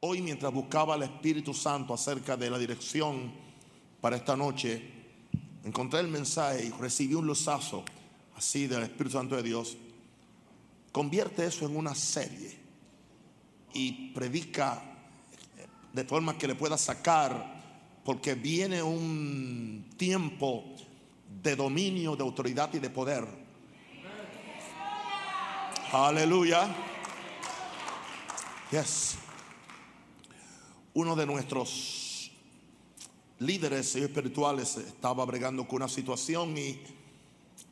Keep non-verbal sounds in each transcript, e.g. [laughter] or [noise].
Hoy mientras buscaba al Espíritu Santo acerca de la dirección para esta noche, encontré el mensaje y recibí un luzazo así del Espíritu Santo de Dios. Convierte eso en una serie y predica de forma que le pueda sacar, porque viene un tiempo de dominio, de autoridad y de poder. Aleluya. Yes. Uno de nuestros líderes espirituales estaba bregando con una situación y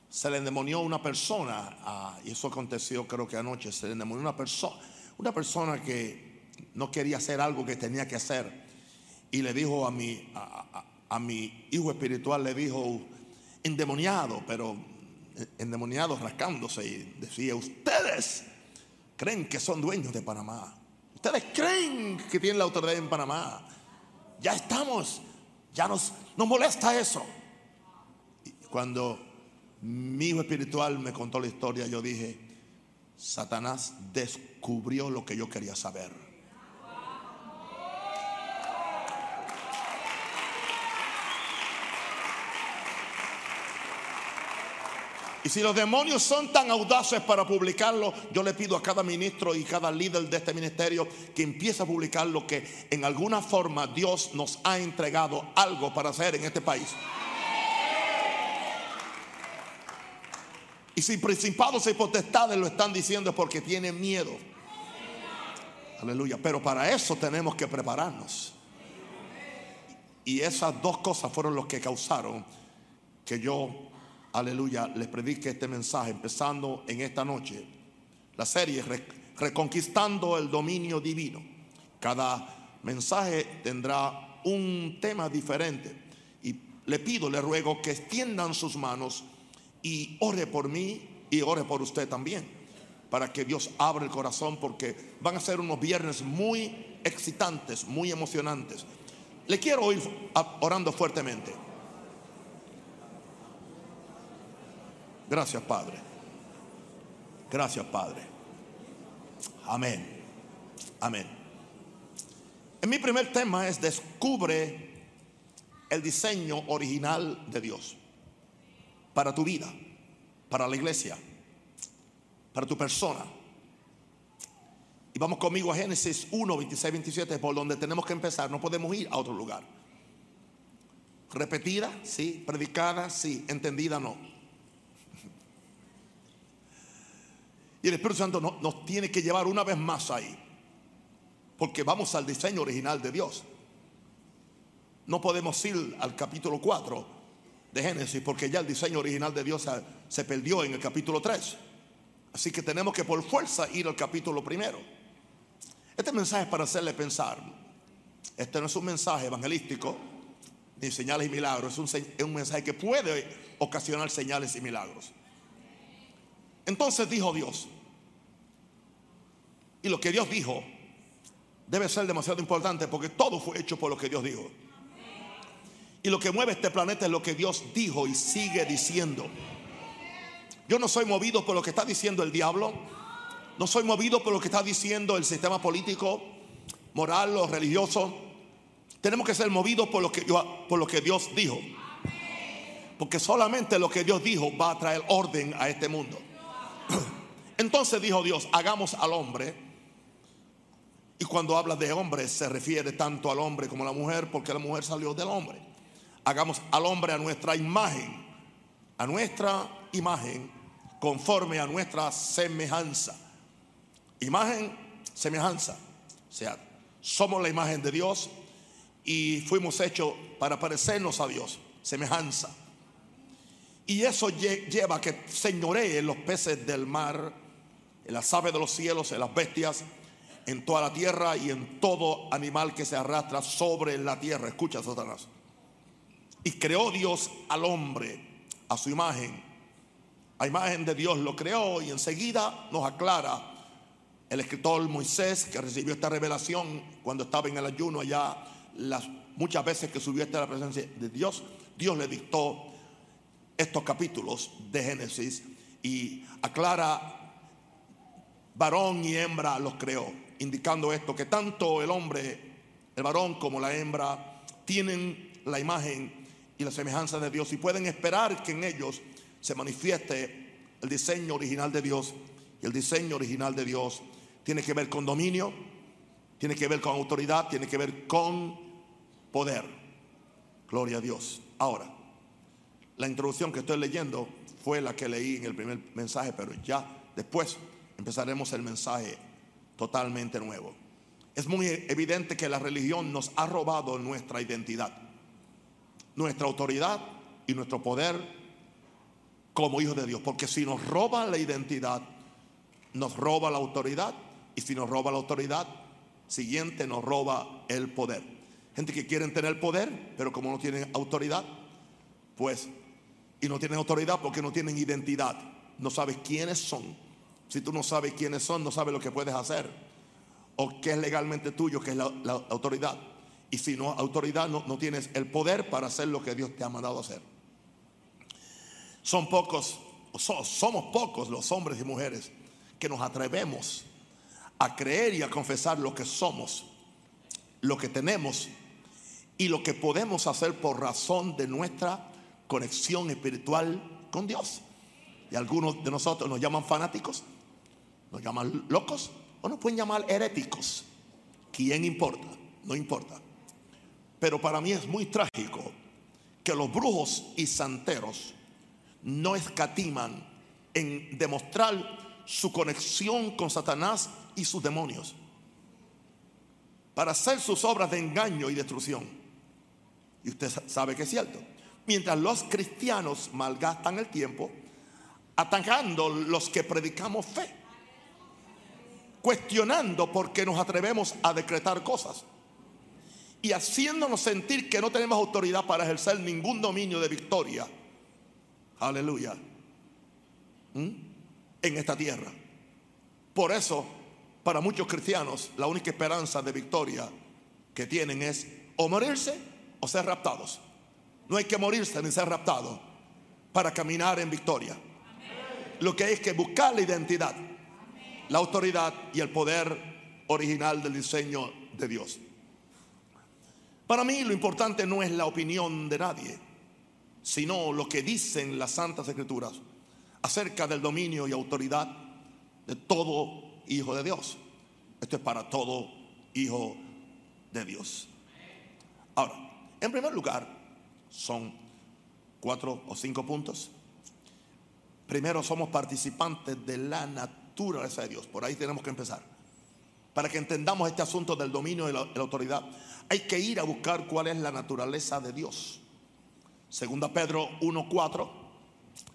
se le endemonió una persona, ah, y eso aconteció creo que anoche, se le endemonió una persona, una persona que no quería hacer algo que tenía que hacer. Y le dijo a mi, a, a mi hijo espiritual, le dijo, endemoniado, pero endemoniado rascándose y decía, ustedes creen que son dueños de Panamá. Ustedes creen que tienen la autoridad en Panamá. Ya estamos, ya nos, nos molesta eso. Cuando mi hijo espiritual me contó la historia, yo dije, Satanás descubrió lo que yo quería saber. Y si los demonios son tan audaces para publicarlo, yo le pido a cada ministro y cada líder de este ministerio que empiece a publicar lo que en alguna forma Dios nos ha entregado algo para hacer en este país. Y si principados y potestades lo están diciendo es porque tienen miedo. Aleluya. Pero para eso tenemos que prepararnos. Y esas dos cosas fueron los que causaron que yo aleluya, les predique este mensaje empezando en esta noche. La serie Reconquistando el Dominio Divino. Cada mensaje tendrá un tema diferente. Y le pido, le ruego que extiendan sus manos y ore por mí y ore por usted también. Para que Dios abra el corazón porque van a ser unos viernes muy excitantes, muy emocionantes. Le quiero oír orando fuertemente. Gracias, Padre. Gracias, Padre. Amén. Amén. En mi primer tema es descubre el diseño original de Dios para tu vida, para la iglesia, para tu persona. Y vamos conmigo a Génesis 1, 26, 27, por donde tenemos que empezar. No podemos ir a otro lugar. Repetida, sí. Predicada, sí. Entendida, no. Y el Espíritu Santo nos, tiene que llevar una vez más ahí. Porque vamos al diseño original de Dios. No podemos ir al capítulo 4 de Génesis porque ya el diseño original de Dios se, perdió en el capítulo 3. Así que tenemos que por fuerza ir al capítulo primero. Este mensaje es para hacerle pensar. Este no es un mensaje evangelístico ni señales y milagros. Es un mensaje que puede ocasionar señales y milagros. Entonces dijo Dios, y lo que Dios dijo debe ser demasiado importante porque todo fue hecho por lo que Dios dijo. Y lo que mueve este planeta es lo que Dios dijo y sigue diciendo. Yo no soy movido por lo que está diciendo el diablo. No soy movido por lo que está diciendo el sistema político, moral o religioso. Tenemos que ser movidos por lo que, por lo que Dios dijo. Porque solamente lo que Dios dijo va a traer orden a este mundo. [clears throat] Entonces dijo Dios, hagamos al hombre y cuando habla de hombre se refiere tanto al hombre como a la mujer porque la mujer salió del hombre. Hagamos al hombre a nuestra imagen, a nuestra imagen conforme a nuestra semejanza. Imagen, semejanza. O sea, somos la imagen de Dios y fuimos hechos para parecernos a Dios, semejanza. Y eso lleva a que señoree los peces del mar, en las aves de los cielos, en las bestias, en toda la tierra y en todo animal que se arrastra sobre la tierra. Escucha, Satanás. Y creó Dios al hombre a su imagen. A imagen de Dios lo creó y enseguida nos aclara el escritor Moisés que recibió esta revelación cuando estaba en el ayuno allá las muchas veces que subió a la presencia de Dios. Dios le dictó estos capítulos de Génesis y aclara varón y hembra los creó. Indicando esto, que tanto el hombre, el varón como la hembra, tienen la imagen y la semejanza de Dios y pueden esperar que en ellos se manifieste el diseño original de Dios. Y el diseño original de Dios tiene que ver con dominio, tiene que ver con autoridad, tiene que ver con poder. Gloria a Dios. Ahora, la introducción que estoy leyendo fue la que leí en el primer mensaje, pero ya después empezaremos el mensaje totalmente nuevo. Es muy evidente que la religión nos ha robado nuestra identidad, nuestra autoridad y nuestro poder como hijos de Dios. Porque si nos roba la identidad, nos roba la autoridad. Y si nos roba la autoridad, siguiente nos roba el poder. Gente que quieren tener poder, pero como no tienen autoridad, pues, y no tienen autoridad porque no tienen identidad, no sabes quiénes son. Si tú no sabes quiénes son, no sabes lo que puedes hacer. O qué es legalmente tuyo, que es la, autoridad. Y si no autoridad, no, tienes el poder para hacer lo que Dios te ha mandado hacer. Son pocos, somos pocos los hombres y mujeres que nos atrevemos a creer y a confesar lo que somos, lo que tenemos y lo que podemos hacer por razón de nuestra conexión espiritual con Dios. Y algunos de nosotros nos llaman fanáticos, nos llaman locos o nos pueden llamar heréticos. ¿Quién importa? No importa. Pero para mí es muy trágico que los brujos y santeros no escatiman en demostrar su conexión con Satanás y sus demonios para hacer sus obras de engaño y destrucción. Y usted sabe que es cierto. Mientras los cristianos malgastan el tiempo atacando los que predicamos fe, cuestionando por qué nos atrevemos a decretar cosas y haciéndonos sentir que no tenemos autoridad para ejercer ningún dominio de victoria. Aleluya. ¿Mm? En esta tierra. Por eso, para muchos cristianos, la única esperanza de victoria que tienen es o morirse o ser raptados. No hay que morirse ni ser raptado para caminar en victoria. Lo que hay es que buscar la identidad, la autoridad y el poder original del diseño de Dios. Para mí lo importante no es la opinión de nadie, sino lo que dicen las santas escrituras acerca del dominio y autoridad de todo hijo de Dios. Esto es para todo hijo de Dios. Ahora, en primer lugar, son cuatro o cinco puntos. Primero, somos participantes de la naturaleza de Dios. Por ahí tenemos que empezar. Para que entendamos este asunto del dominio y la, autoridad, hay que ir a buscar cuál es la naturaleza de Dios. Segunda Pedro 1.4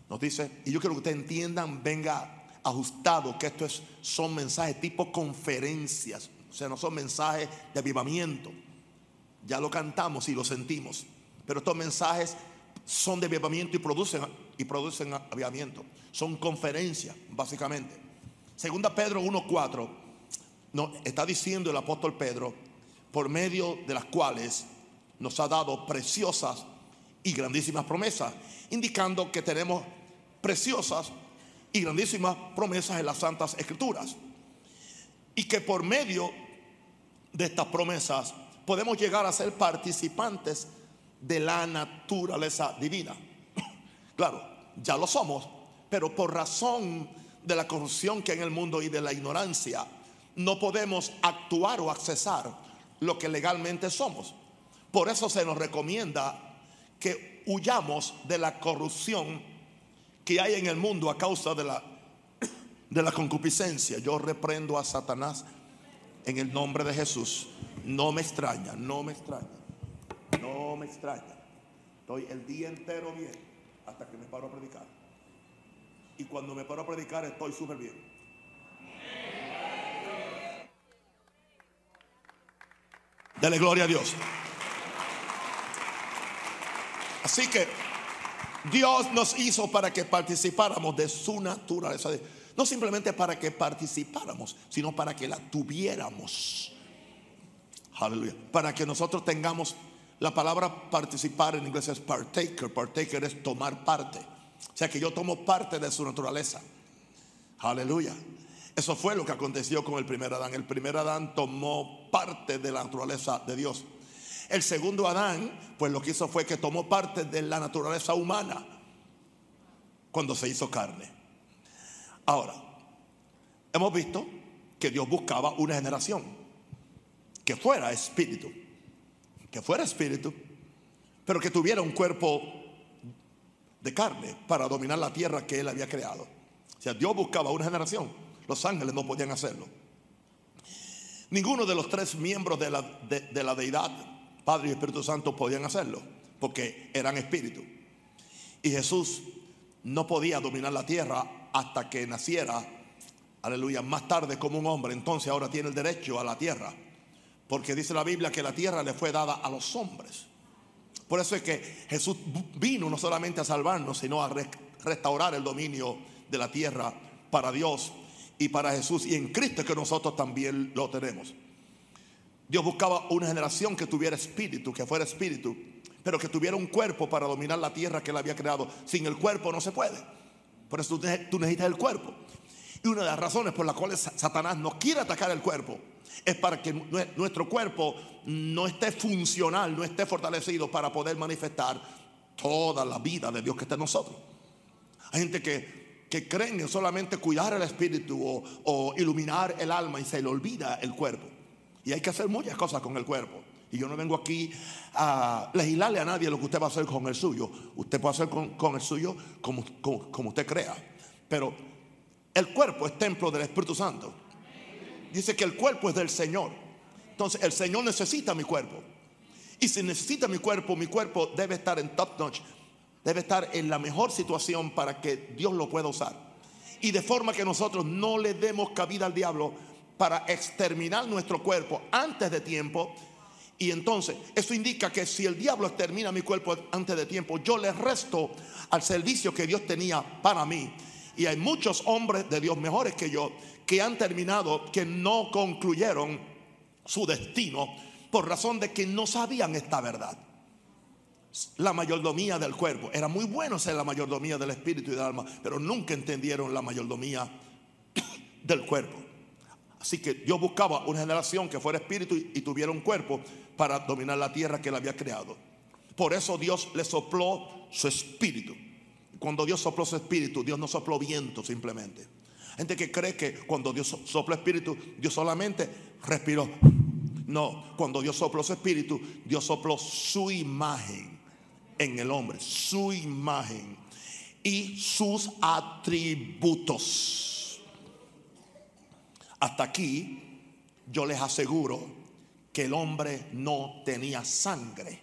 nos dice, y yo quiero que ustedes entiendan, venga ajustado, que esto es, son mensajes tipo conferencias, o sea, no son mensajes de avivamiento. Ya lo cantamos y lo sentimos, pero estos mensajes son de avivamiento y producen, y producen avivamiento. Son conferencias, básicamente. Segunda Pedro 1.4 no, está diciendo el apóstol Pedro, por medio de las cuales nos ha dado preciosas y grandísimas promesas, indicando que tenemos preciosas y grandísimas promesas en las santas escrituras. Y que por medio de estas promesas podemos llegar a ser participantes de la naturaleza divina. [clears throat] Claro, ya lo somos, pero por razón de la corrupción que hay en el mundo y de la ignorancia, no podemos actuar o accesar lo que legalmente somos. Por eso se nos recomienda que huyamos de la corrupción que hay en el mundo a causa de la, [coughs] de la concupiscencia. Yo reprendo a Satanás en el nombre de Jesús. No me extraña, no me extraña, no me extraña. Estoy el día entero bien hasta que me paro a predicar. Y cuando me paro a predicar estoy súper bien. Dale gloria a Dios. Así que Dios nos hizo para que participáramos de su naturaleza. No simplemente para que participáramos, sino para que la tuviéramos. Aleluya. Para que nosotros tengamos la palabra participar en inglés es partaker. Partaker es tomar parte. O sea que yo tomo parte de su naturaleza. Aleluya. Eso fue lo que aconteció con el primer Adán. El primer Adán tomó parte de la naturaleza de Dios. El segundo Adán, pues lo que hizo fue que tomó parte de la naturaleza humana cuando se hizo carne. Ahora, hemos visto que Dios buscaba una generación que fuera espíritu, que fuera espíritu, pero que tuviera un cuerpo de carne para dominar la tierra que él había creado. O sea, Dios buscaba una generación. Los ángeles no podían hacerlo. Ninguno de los tres miembros de la, de, la deidad, Padre y Espíritu Santo, podían hacerlo, porque eran espíritu. Y Jesús no podía dominar la tierra hasta que naciera, aleluya, más tarde como un hombre. Entonces ahora tiene el derecho a la tierra, porque dice la Biblia que la tierra le fue dada a los hombres. Por eso es que Jesús vino no solamente a salvarnos, sino a restaurar el dominio de la tierra para Dios y para Jesús. Y en Cristo que nosotros también lo tenemos. Dios buscaba una generación que tuviera espíritu, que fuera espíritu, pero que tuviera un cuerpo para dominar la tierra que él había creado. Sin el cuerpo no se puede. Por eso tú necesitas el cuerpo. Y una de las razones por las cuales Satanás no quiere atacar el cuerpo es para que nuestro cuerpo no esté funcional, no esté fortalecido para poder manifestar toda la vida de Dios que está en nosotros. Hay gente que, que creen en solamente cuidar el espíritu o, o iluminar el alma y se le olvida el cuerpo. Y hay que hacer muchas cosas con el cuerpo. Y yo no vengo aquí a legislarle a nadie lo que usted va a hacer con el suyo. Usted puede hacer con, el suyo como, como, usted crea. Pero el cuerpo es templo del Espíritu Santo. Dice que el cuerpo es del Señor. Entonces el Señor necesita mi cuerpo. Y si necesita mi cuerpo, mi cuerpo debe estar en top notch. Debe estar en la mejor situación para que Dios lo pueda usar. Y de forma que nosotros no le demos cabida al diablo para exterminar nuestro cuerpo antes de tiempo y entonces, eso indica que si el diablo extermina mi cuerpo antes de tiempo, yo le resto al servicio que Dios tenía para mí. Y hay muchos hombres de Dios mejores que yo que han terminado, que no concluyeron su destino por razón de que no sabían esta verdad. La mayordomía del cuerpo. Era muy bueno ser la mayordomía del espíritu y del alma, pero nunca entendieron la mayordomía [coughs] del cuerpo. Así que Dios buscaba una generación que fuera espíritu y, tuviera un cuerpo para dominar la tierra que él había creado. Por eso Dios le sopló su espíritu. Cuando Dios sopló su espíritu, Dios no sopló viento simplemente. Gente que cree que cuando Dios sopló espíritu, Dios solamente respiró. No, cuando Dios sopló su espíritu, Dios sopló su imagen en el hombre, su imagen y sus atributos. Hasta aquí yo les aseguro que el hombre no tenía sangre.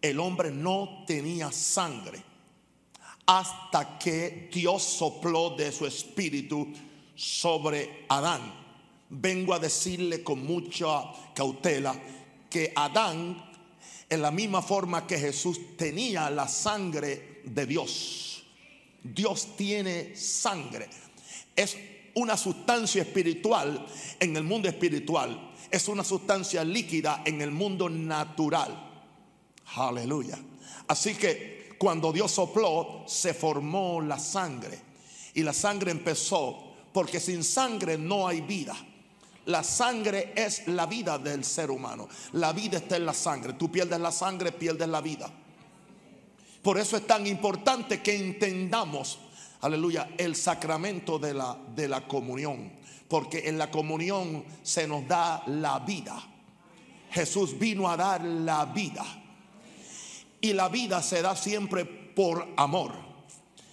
El hombre no tenía sangre hasta que Dios sopló de su espíritu sobre Adán. Vengo a decirle con mucha cautela que Adán, en la misma forma que Jesús tenía la sangre de Dios, Dios tiene sangre. Es una sustancia espiritual en el mundo espiritual. Es una sustancia líquida en el mundo natural. Aleluya. Así que cuando Dios sopló, se formó la sangre. Y la sangre empezó, porque sin sangre no hay vida. La sangre es la vida del ser humano. La vida está en la sangre. Tú pierdes la sangre, pierdes la vida. Por eso es tan importante que entendamos aleluya, el sacramento de la, de la comunión. Porque en la comunión se nos da la vida. Jesús vino a dar la vida. Y la vida se da siempre por amor.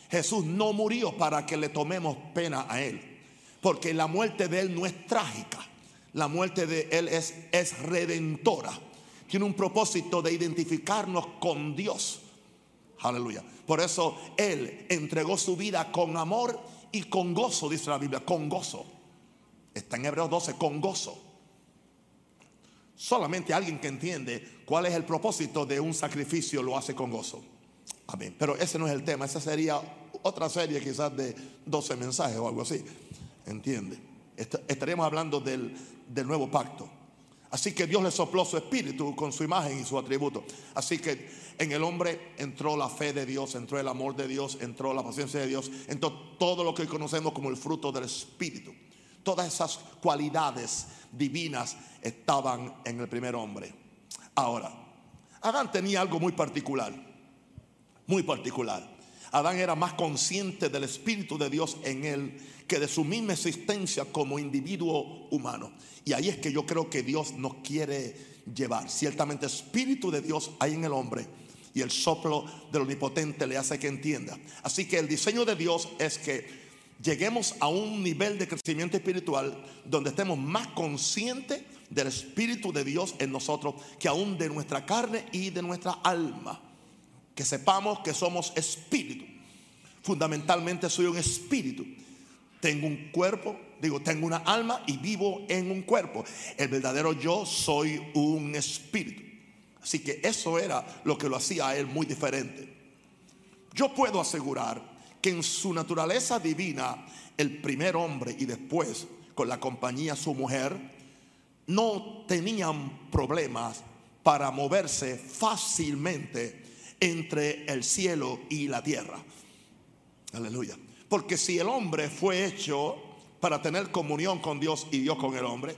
Jesús no murió para que le tomemos pena a Él. Porque la muerte de Él no es trágica. La muerte de Él es, es redentora. Tiene un propósito de identificarnos con Dios. Aleluya. Por eso Él entregó su vida con amor y con gozo, dice la Biblia, con gozo. Está en Hebreos 12, con gozo. Solamente alguien que entiende cuál es el propósito de un sacrificio lo hace con gozo. Amén. Pero ese no es el tema, esa sería otra serie quizás de 12 mensajes o algo así. ¿Entiende? Estaríamos hablando del, del nuevo pacto. Así que Dios le sopló su espíritu con su imagen y su atributo. Así que en el hombre entró la fe de Dios, entró el amor de Dios, entró la paciencia de Dios, entró todo lo que conocemos como el fruto del espíritu. Todas esas cualidades divinas estaban en el primer hombre. Ahora, Adán tenía algo muy particular, muy particular. Adán era más consciente del Espíritu de Dios en él que de su misma existencia como individuo humano. Y ahí es que yo creo que Dios nos quiere llevar. Ciertamente Espíritu de Dios hay en el hombre y el soplo del omnipotente le hace que entienda. Así que el diseño de Dios es que lleguemos a un nivel de crecimiento espiritual donde estemos más conscientes del Espíritu de Dios en nosotros que aún de nuestra carne y de nuestra alma. Que sepamos que somos espíritu. Fundamentalmente soy un espíritu. Tengo un cuerpo, digo, tengo una alma y vivo en un cuerpo. El verdadero yo soy un espíritu. Así que eso era lo que lo hacía a él muy diferente. Yo puedo asegurar que en su naturaleza divina, el primer hombre y después con la compañía su mujer, no tenían problemas para moverse fácilmente entre el cielo y la tierra. Aleluya. Porque si el hombre fue hecho para tener comunión con Dios y Dios con el hombre,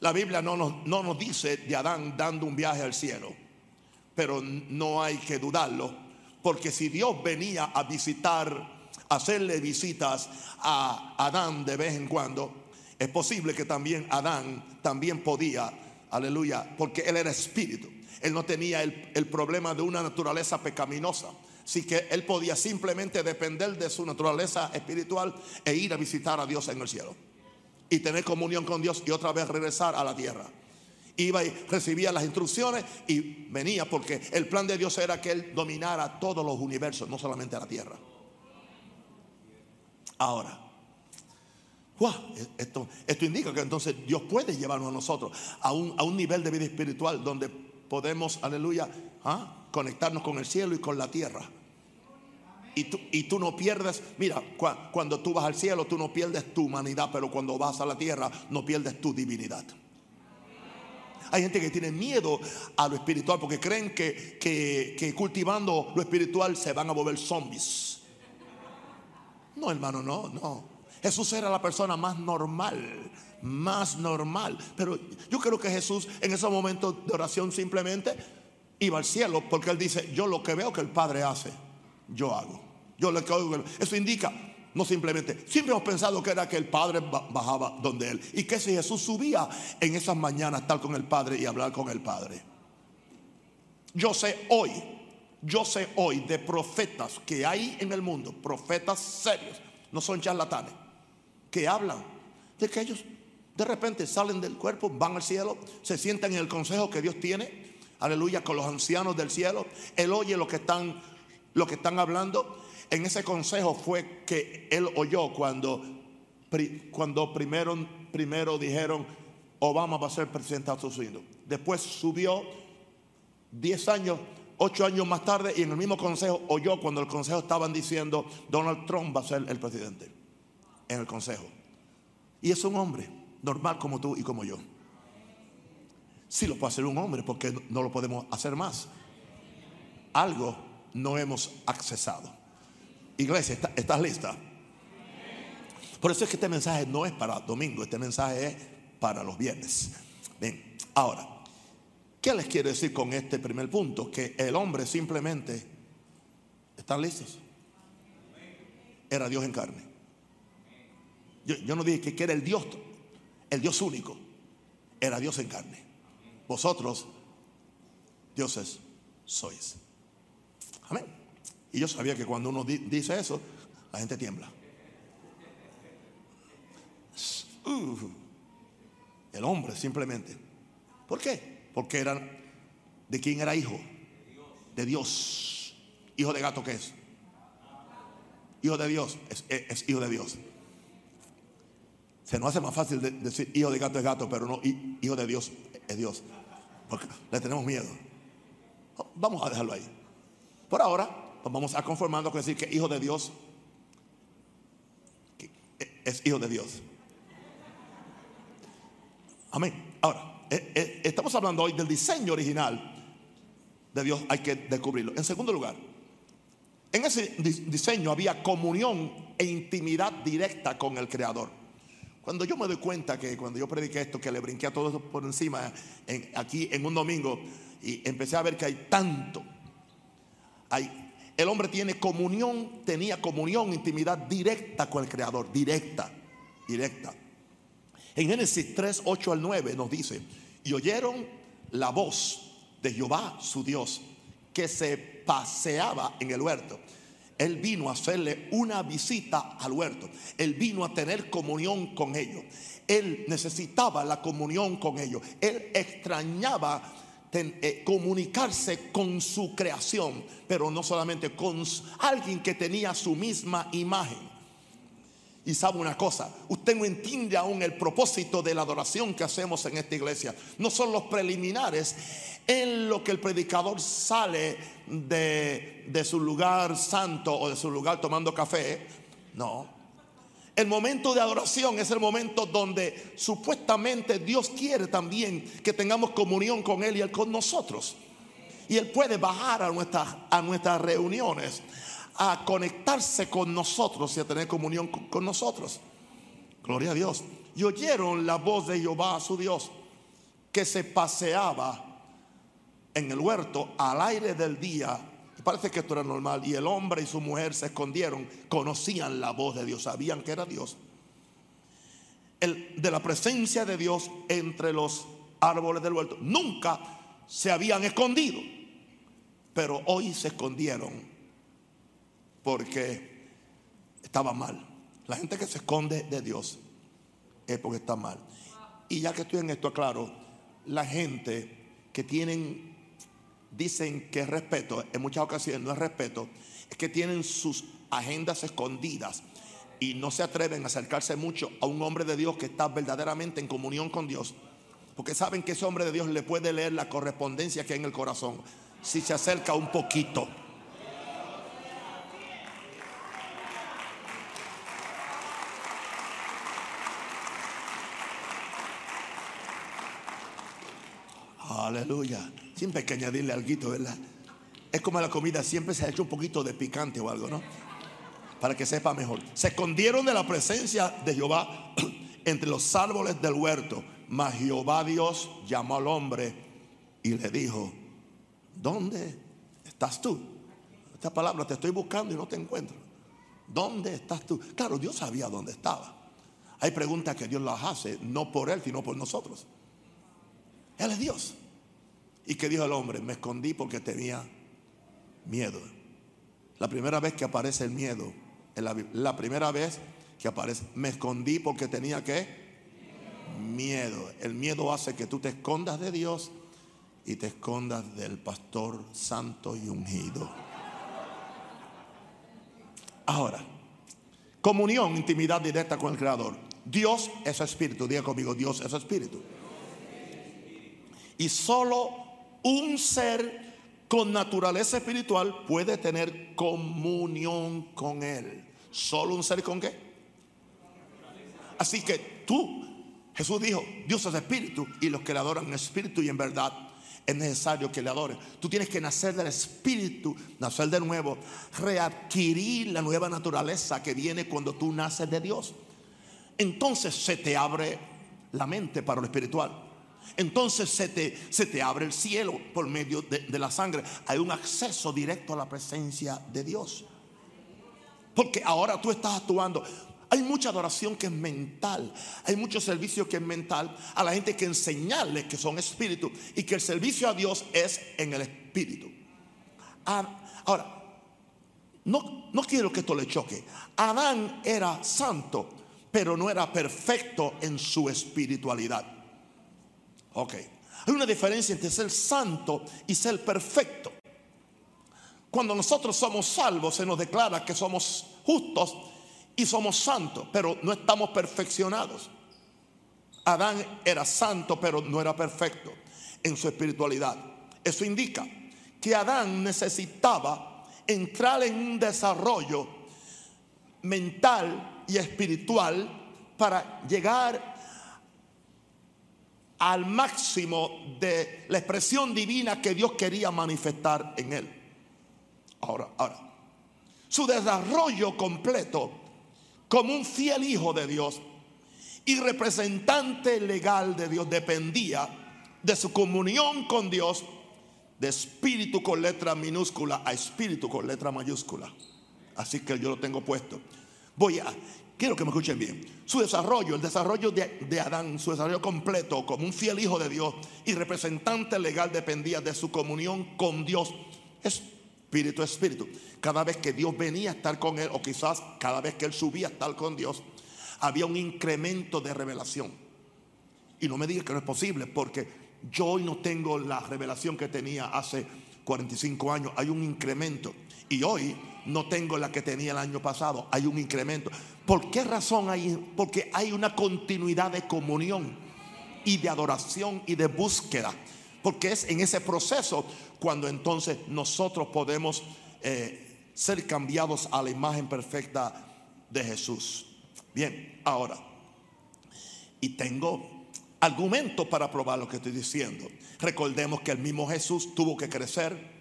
la Biblia no nos, no nos dice de Adán dando un viaje al cielo, pero no hay que dudarlo porque si Dios venía a visitar, hacerle visitas a Adán de vez en cuando, es posible que también Adán también podía, aleluya, porque él era espíritu. Él no tenía el, el problema de una naturaleza pecaminosa. Así que él podía simplemente depender de su naturaleza espiritual e ir a visitar a Dios en el cielo. Y tener comunión con Dios y otra vez regresar a la tierra iba y recibía las instrucciones y venía porque el plan de Dios era que Él dominara todos los universos, no solamente la tierra. Ahora, esto, esto indica que entonces Dios puede llevarnos a nosotros a un, a un nivel de vida espiritual donde podemos, aleluya, ¿ah? conectarnos con el cielo y con la tierra. Y tú, y tú, no pierdes, mira, cuando tú vas al cielo, tú no pierdes tu humanidad, pero cuando vas a la tierra, no pierdes tu divinidad. Hay gente que tiene miedo a lo espiritual porque creen que, cultivando lo espiritual se van a volver zombies. No, hermano, no, no. Jesús era la persona más normal, más normal. Pero yo creo que Jesús en esos momentos de oración simplemente iba al cielo porque él dice, yo lo que veo que el Padre hace, yo hago. Yo lo que oigo, eso indica no simplemente, siempre hemos pensado que era que el Padre bajaba donde Él. Y que si Jesús subía en esas mañanas estar con el Padre y hablar con el Padre. Yo sé hoy, yo sé hoy de profetas que hay en el mundo, profetas serios, no son charlatanes, que hablan de que ellos de repente salen del cuerpo, van al cielo, se sientan en el consejo que Dios tiene, aleluya, con los ancianos del cielo. Él oye lo que están, lo que están hablando en ese consejo fue que él oyó cuando, cuando primero, primero dijeron Obama va a ser presidente de Estados Unidos. Después subió 10 años, 8 años más tarde y en el mismo consejo oyó cuando el consejo estaban diciendo Donald Trump va a ser el presidente. En el consejo. Y es un hombre normal como tú y como yo. Sí lo puede hacer un hombre porque no lo podemos hacer más. Algo no hemos accesado. Iglesia, ¿estás lista? Por eso es que este mensaje no es para domingo, este mensaje es para los viernes. Bien, ahora, ¿qué les quiero decir con este primer punto? Que el hombre simplemente, ¿están listos? Era Dios en carne. Yo, yo no dije que era el Dios, el Dios único, era Dios en carne. Vosotros, dioses, sois. Amén. Y yo sabía que cuando uno dice eso, la gente tiembla. Uh, el hombre simplemente. ¿Por qué? Porque eran de quién era hijo. De Dios. Hijo de gato, ¿qué es? Hijo de Dios. Es, hijo de Dios. Se nos hace más fácil decir hijo de gato es gato, pero no hijo de Dios es Dios. Porque le tenemos miedo. Vamos a dejarlo ahí. Por ahora, pues vamos a conformando con decir que hijo de Dios es hijo de Dios. Amén. Ahora, eh, eh, estamos hablando hoy del diseño original de Dios, hay que descubrirlo. En segundo lugar, en ese diseño había comunión e intimidad directa con el Creador. Cuando yo me doy cuenta que cuando yo prediqué esto, que le brinqué a todo eso por encima aquí en un domingo y empecé a ver que hay tanto. Hay, el hombre tiene comunión, tenía comunión, intimidad directa con el Creador, directa, directa. En Génesis 3, 8 al 9 nos dice, y oyeron la voz de Jehová, su Dios, que se paseaba en el huerto él vino a hacerle una visita al huerto. Él vino a tener comunión con ellos. Él necesitaba la comunión con ellos. Él extrañaba eh, comunicarse con su creación, pero no solamente con alguien que tenía su misma imagen. Y sabe una cosa, usted no entiende aún el propósito de la adoración que hacemos en esta iglesia. No son los preliminares en lo que el predicador sale de, de su lugar santo o de su lugar tomando café. No. El momento de adoración es el momento donde supuestamente Dios quiere también que tengamos comunión con Él y Él con nosotros. Y Él puede bajar a nuestras, a nuestras reuniones a conectarse con nosotros y a tener comunión con, nosotros. Gloria a Dios. Y oyeron la voz de Jehová, su Dios, que se paseaba en el huerto al aire del día. Parece que esto era normal. Y el hombre y su mujer se escondieron, conocían la voz de Dios, sabían que era Dios. El, de la presencia de Dios entre los árboles del huerto. Nunca se habían escondido, pero hoy se escondieron porque estaba mal. La gente que se esconde de Dios es porque está mal. Y ya que estoy en esto, aclaro, la gente que tienen, dicen que es respeto, en muchas ocasiones no es respeto, es que tienen sus agendas escondidas y no se atreven a acercarse mucho a un hombre de Dios que está verdaderamente en comunión con Dios, porque saben que ese hombre de Dios le puede leer la correspondencia que hay en el corazón si se acerca un poquito. Aleluya. Siempre hay que añadirle algo, ¿verdad? Es como la comida, siempre se ha hecho un poquito de picante o algo, ¿no? Para que sepa mejor. Se escondieron de la presencia de Jehová [clears throat] entre los árboles del huerto. Mas Jehová Dios llamó al hombre y le dijo, ¿dónde estás tú? Esta palabra te estoy buscando y no te encuentro. ¿Dónde estás tú? Claro, Dios sabía dónde estaba. Hay preguntas que Dios las hace, no por Él, sino por nosotros. Él es Dios. ¿Y que dijo el hombre? Me escondí porque tenía miedo. La primera vez que aparece el miedo, la, primera vez que aparece, me escondí porque tenía que miedo. El miedo hace que tú te escondas de Dios y te escondas del pastor santo y ungido. Ahora, comunión, intimidad directa con el Creador. Dios es espíritu. Diga conmigo, Dios es espíritu. Y solo un ser con naturaleza espiritual puede tener comunión con Él. ¿Solo un ser con qué? Así que tú, Jesús dijo, Dios es espíritu y los que le adoran en espíritu y en verdad es necesario que le adoren. Tú tienes que nacer del espíritu, nacer de nuevo, readquirir la nueva naturaleza que viene cuando tú naces de Dios. Entonces se te abre la mente para lo espiritual entonces se te, se te abre el cielo por medio de, la sangre. Hay un acceso directo a la presencia de Dios. Porque ahora tú estás actuando. Hay mucha adoración que es mental. Hay mucho servicio que es mental. A la gente que enseñarles que son espíritus y que el servicio a Dios es en el espíritu. Ah, ahora, no, no quiero que esto le choque. Adán era santo, pero no era perfecto en su espiritualidad. Ok. Hay una diferencia entre ser santo y ser perfecto. Cuando nosotros somos salvos se nos declara que somos justos y somos santos, pero no estamos perfeccionados. Adán era santo, pero no era perfecto en su espiritualidad. Eso indica que Adán necesitaba entrar en un desarrollo mental y espiritual para llegar al máximo de la expresión divina que Dios quería manifestar en él. Ahora, ahora, su desarrollo completo como un fiel hijo de Dios y representante legal de Dios dependía de su comunión con Dios de espíritu con letra minúscula a espíritu con letra mayúscula. Así que yo lo tengo puesto. Voy a, quiero que me escuchen bien. Su desarrollo, el desarrollo de, Adán, su desarrollo completo como un fiel hijo de Dios y representante legal dependía de su comunión con Dios. Espíritu, espíritu. Cada vez que Dios venía a estar con él, o quizás cada vez que él subía a estar con Dios, había un incremento de revelación. Y no me digas que no es posible, porque yo hoy no tengo la revelación que tenía hace 45 años. Hay un incremento. Y hoy no tengo la que tenía el año pasado. Hay un incremento. ¿Por qué razón hay? Porque hay una continuidad de comunión y de adoración y de búsqueda. Porque es en ese proceso cuando entonces nosotros podemos eh, ser cambiados a la imagen perfecta de Jesús. Bien, ahora, y tengo argumentos para probar lo que estoy diciendo. Recordemos que el mismo Jesús tuvo que crecer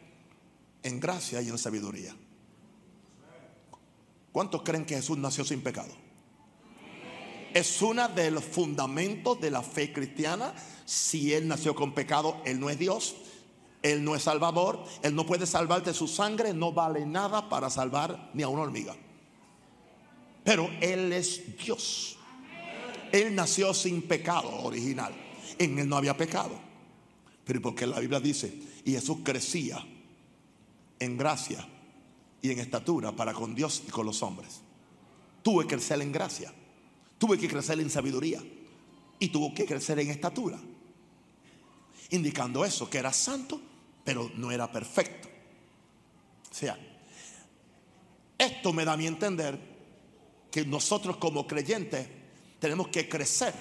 en gracia y en sabiduría. ¿Cuántos creen que Jesús nació sin pecado? Es uno de los fundamentos de la fe cristiana. Si Él nació con pecado, Él no es Dios. Él no es salvador. Él no puede salvarte su sangre. No vale nada para salvar ni a una hormiga. Pero Él es Dios. Él nació sin pecado original. En Él no había pecado. Pero porque la Biblia dice, y Jesús crecía en gracia y en estatura para con Dios y con los hombres. Tuve que crecer en gracia. Tuve que crecer en sabiduría. Y tuvo que crecer en estatura. Indicando eso, que era santo, pero no era perfecto. O sea, esto me da a mí entender que nosotros como creyentes tenemos que crecer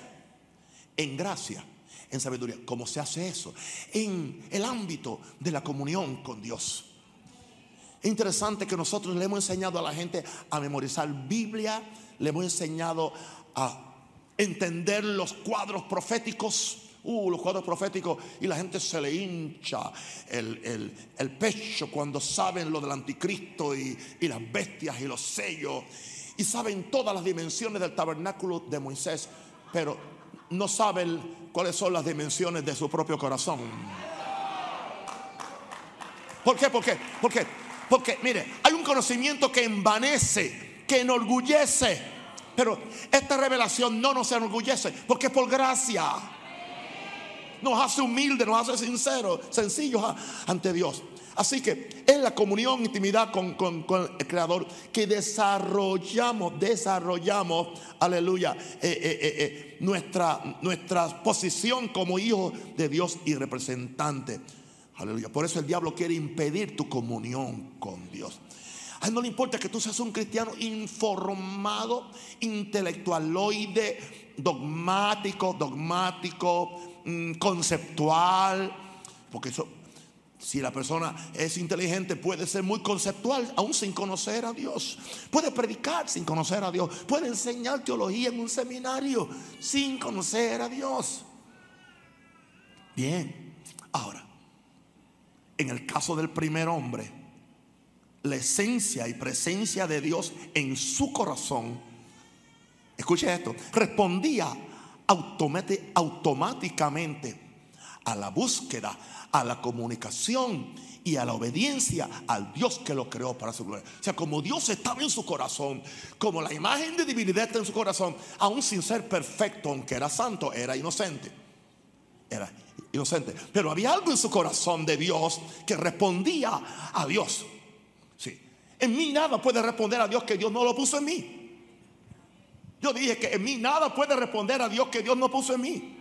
en gracia, en sabiduría. ¿Cómo se hace eso? En el ámbito de la comunión con Dios. Es interesante que nosotros le hemos enseñado a la gente a memorizar Biblia, le hemos enseñado a entender los cuadros proféticos. Uh, los cuadros proféticos y la gente se le hincha el, pecho cuando saben lo del anticristo y, y las bestias y los sellos y saben todas las dimensiones del tabernáculo de Moisés, pero no saben cuáles son las dimensiones de su propio corazón. ¿Por qué? ¿Por qué? ¿Por qué? Porque, mire, hay un conocimiento que envanece, que enorgullece. Pero esta revelación no nos enorgullece, porque es por gracia. Nos hace humildes, nos hace sinceros, sencillos ante Dios. Así que es la comunión, intimidad con, el Creador que desarrollamos, desarrollamos, aleluya, eh, eh, eh, nuestra, nuestra posición como hijos de Dios y representante. Aleluya. Por eso el diablo quiere impedir tu comunión con Dios. A él no le importa que tú seas un cristiano informado, intelectualoide, dogmático, dogmático, mm, conceptual, porque eso si la persona es inteligente, puede ser muy conceptual, aún sin conocer a Dios. Puede predicar sin conocer a Dios. Puede enseñar teología en un seminario sin conocer a Dios. Bien, ahora, en el caso del primer hombre, la esencia y presencia de Dios en su corazón, escuche esto, respondía automáticamente a la búsqueda a la comunicación y a la obediencia al Dios que lo creó para su gloria. O sea, como Dios estaba en su corazón, como la imagen de divinidad está en su corazón, aún sin ser perfecto, aunque era santo, era inocente. Era inocente. Pero había algo en su corazón de Dios que respondía a Dios. Sí. En mí nada puede responder a Dios que Dios no lo puso en mí. Yo dije que en mí nada puede responder a Dios que Dios no puso en mí.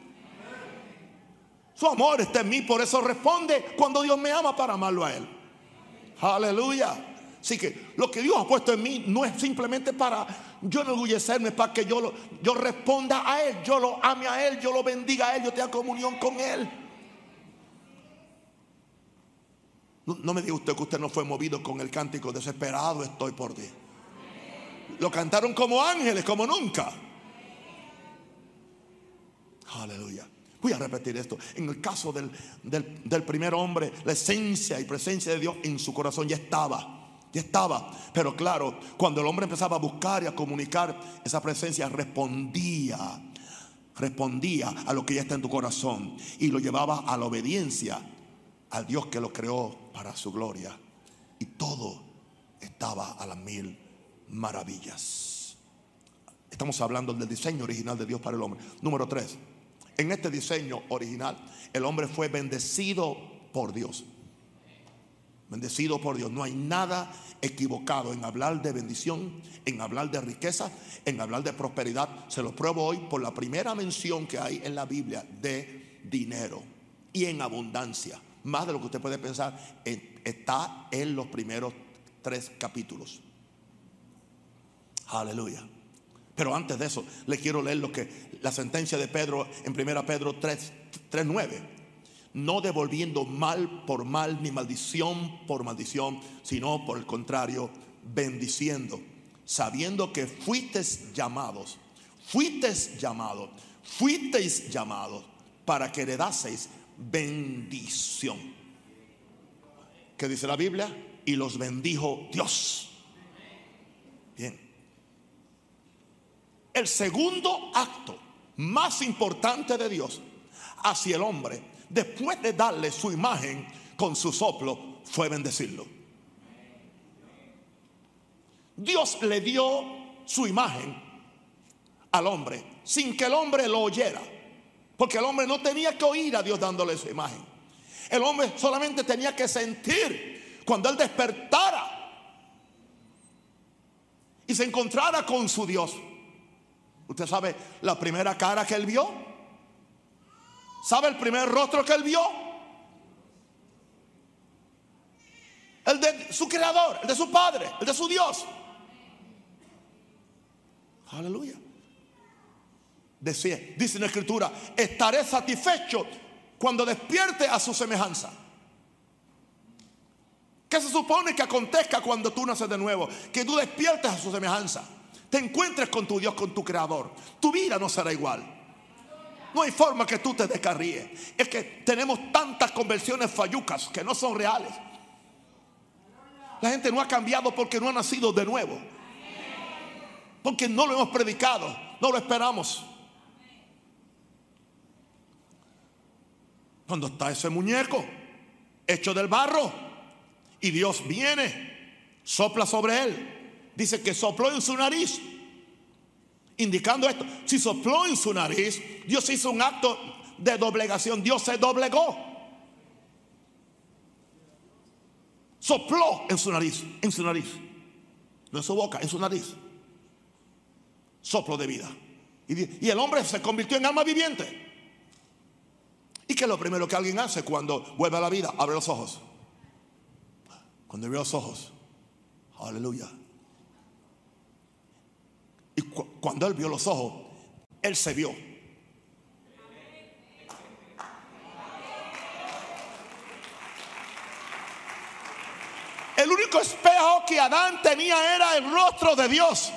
Su amor está en mí, por eso responde cuando Dios me ama para amarlo a Él. Aleluya. Así que lo que Dios ha puesto en mí no es simplemente para yo enorgullecerme, para que yo, lo, yo responda a Él, yo lo ame a Él, yo lo bendiga a Él, yo tenga comunión con Él. No, me diga usted que usted no fue movido con el cántico desesperado estoy por ti. Lo cantaron como ángeles, como nunca. Aleluya. Voy a repetir esto. En el caso del, del, primer hombre, la esencia y presencia de Dios en su corazón ya estaba. Ya estaba. Pero claro, cuando el hombre empezaba a buscar y a comunicar, esa presencia respondía respondía a lo que ya está en tu corazón y lo llevaba a la obediencia al Dios que lo creó para su gloria. Y todo estaba a las mil maravillas. Estamos hablando del diseño original de Dios para el hombre. Número tres, en este diseño original, el hombre fue bendecido por Dios. Bendecido por Dios. No hay nada equivocado en hablar de bendición, en hablar de riqueza, en hablar de prosperidad. Se lo pruebo hoy por la primera mención que hay en la Biblia de dinero y en abundancia. Más de lo que usted puede pensar, está en los primeros tres capítulos. Aleluya. Pero antes de eso, le quiero leer lo que la sentencia de Pedro en 1 Pedro 3, 3 9 no devolviendo mal por mal ni maldición por maldición, sino por el contrario, bendiciendo, sabiendo que fuisteis llamados, fuisteis llamados, fuisteis llamados para que heredaseis bendición. ¿Qué dice la Biblia? Y los bendijo Dios. Bien. El segundo acto más importante de Dios hacia el hombre después de darle su imagen con su soplo, fue bendecirlo. Dios le dio su imagen al hombre sin que el hombre lo oyera. Porque el hombre no tenía que oír a Dios dándole su imagen. El hombre solamente tenía que sentir cuando él despertara y se encontrara con su Dios. Usted sabe la primera cara que él vio. ¿Sabe el primer rostro que él vio? El de su creador, el de su padre, el de su Dios. Aleluya. Decía, dice en la escritura, estaré satisfecho cuando despierte a su semejanza. ¿Qué se supone que acontezca cuando tú naces de nuevo? Que tú despiertes a su semejanza. Te encuentres con tu Dios, con tu creador. Tu vida no será igual. No hay forma que tú te descarríes. Es que tenemos tantas conversiones fallucas que no son reales. La gente no ha cambiado porque no ha nacido de nuevo. Porque no lo hemos predicado, no lo esperamos. Cuando está ese muñeco hecho del barro y Dios viene, sopla sobre él. Dice que sopló en su nariz indicando esto. Si sopló en su nariz, Dios hizo un acto de doblegación. Dios se doblegó. Sopló en su nariz, en su nariz. No en su boca, en su nariz. Soplo de vida. Y, el hombre se convirtió en alma viviente. ¿Y qué lo primero que alguien hace cuando vuelve a la vida? Abre los ojos. Cuando abre los ojos. Aleluya. Y cuando él vio los ojos, él se vio. El único espejo que Adán tenía era el rostro de Dios.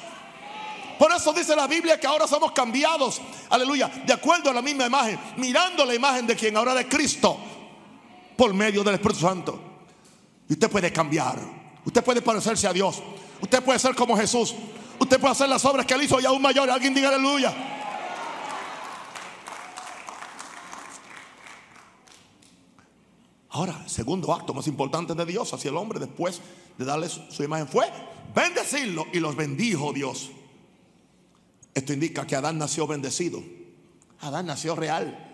Por eso dice la Biblia que ahora somos cambiados, aleluya, de acuerdo a la misma imagen, mirando la imagen de quien ahora de Cristo, por medio del Espíritu Santo. Y usted puede cambiar, usted puede parecerse a Dios, usted puede ser como Jesús, Usted puede hacer las obras que él hizo y aún mayor. Alguien diga aleluya. Ahora, segundo acto más importante de Dios hacia el hombre después de darle su, imagen fue bendecirlo y los bendijo Dios. Esto indica que Adán nació bendecido. Adán nació real.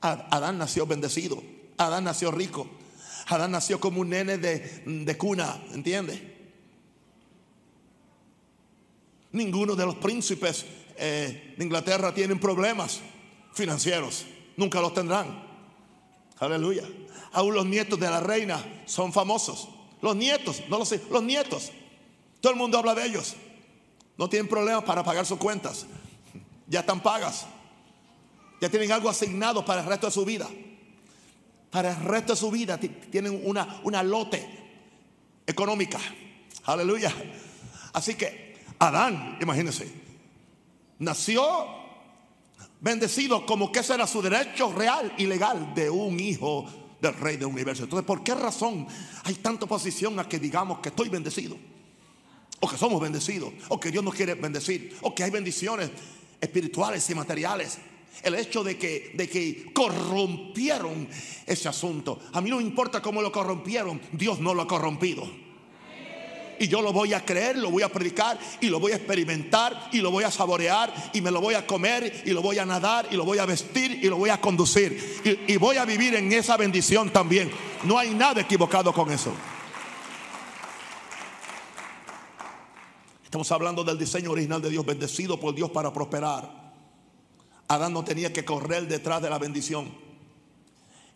Adán nació bendecido. Adán nació rico. Adán nació como un nene de, de cuna, ¿entiende? Ninguno de los príncipes eh, de Inglaterra tienen problemas financieros. Nunca los tendrán. Aleluya. Aún los nietos de la reina son famosos. Los nietos, no lo sé, los nietos. Todo el mundo habla de ellos. No tienen problemas para pagar sus cuentas. Ya están pagas. Ya tienen algo asignado para el resto de su vida. Para el resto de su vida tienen una, una lote económica. Aleluya. Así que Adán, imagínense, nació bendecido como que ese era su derecho real y legal de un hijo del rey del universo. Entonces, ¿por qué razón hay tanta oposición a que digamos que estoy bendecido? O que somos bendecidos, o que Dios nos quiere bendecir, o que hay bendiciones espirituales y materiales. El hecho de que, de que corrompieron ese asunto. A mí no me importa cómo lo corrompieron, Dios no lo ha corrompido. Y yo lo voy a creer, lo voy a predicar y lo voy a experimentar y lo voy a saborear y me lo voy a comer y lo voy a nadar y lo voy a vestir y lo voy a conducir. Y, y voy a vivir en esa bendición también. No hay nada equivocado con eso. Estamos hablando del diseño original de Dios, bendecido por Dios para prosperar. Adán no tenía que correr detrás de la bendición.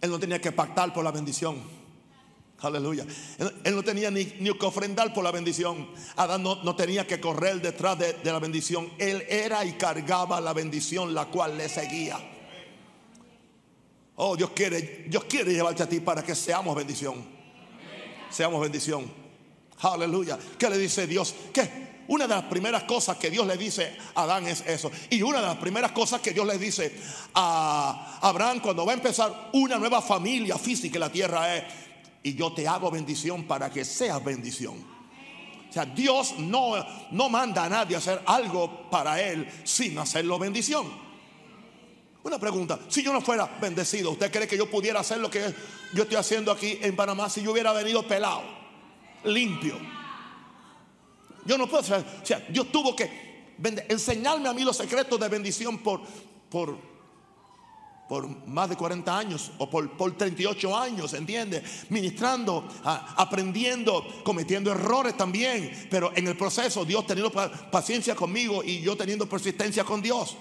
Él no tenía que pactar por la bendición. Aleluya. Él, no tenía ni, que ofrendar por la bendición. Adán no, tenía que correr detrás de, de, la bendición. Él era y cargaba la bendición, la cual le seguía. Oh, Dios quiere, Dios quiere llevarte a ti para que seamos bendición. Seamos bendición. Aleluya. ¿Qué le dice Dios? ¿Qué? Una de las primeras cosas que Dios le dice a Adán es eso. Y una de las primeras cosas que Dios le dice a Abraham cuando va a empezar una nueva familia física en la tierra es, y yo te hago bendición para que seas bendición. O sea, Dios no, no manda a nadie a hacer algo para él sin hacerlo bendición. Una pregunta, si yo no fuera bendecido, ¿usted cree que yo pudiera hacer lo que yo estoy haciendo aquí en Panamá si yo hubiera venido pelado, limpio? Yo no puedo. O sea, Dios tuvo que enseñarme a mí los secretos de bendición por, por, por más de 40 años o por, por 38 años, ¿entiende? Ministrando, aprendiendo, cometiendo errores también, pero en el proceso Dios teniendo paciencia conmigo y yo teniendo persistencia con Dios.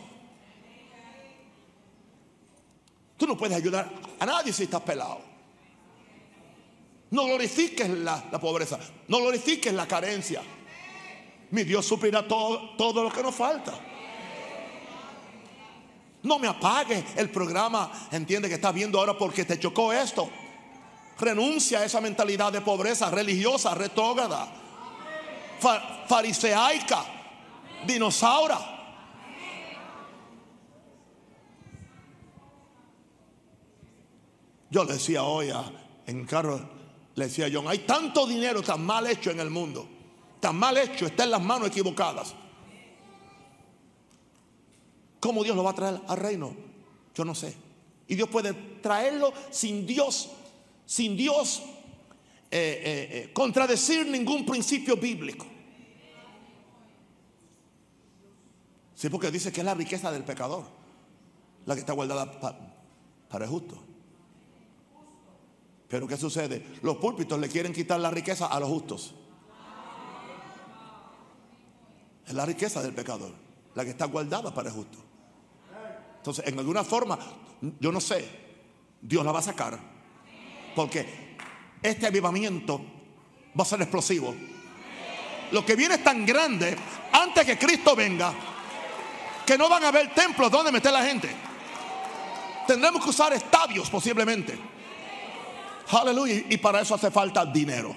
Tú no puedes ayudar a nadie si estás pelado. No glorifiques la pobreza, no glorifiques la carencia. Mi Dios suplirá todo, todo lo que nos falta. No me apague el programa, entiende que está viendo ahora porque te chocó esto. Renuncia a esa mentalidad de pobreza religiosa, retógrada, fariseaica, dinosaura. Yo le decía hoy en el carro, le decía a John, hay tanto dinero tan mal hecho en el mundo mal hecho, está en las manos equivocadas. ¿Cómo Dios lo va a traer al reino? Yo no sé. Y Dios puede traerlo sin Dios, sin Dios eh, eh, eh, contradecir ningún principio bíblico. Sí, porque dice que es la riqueza del pecador, la que está guardada para el justo. Pero ¿qué sucede? Los púlpitos le quieren quitar la riqueza a los justos. Es la riqueza del pecador, la que está guardada para el justo. Entonces, en alguna forma, yo no sé, Dios la va a sacar. Porque este avivamiento va a ser explosivo. Lo que viene es tan grande antes que Cristo venga que no van a haber templos donde meter la gente. Tendremos que usar estadios posiblemente. Aleluya. Y para eso hace falta dinero.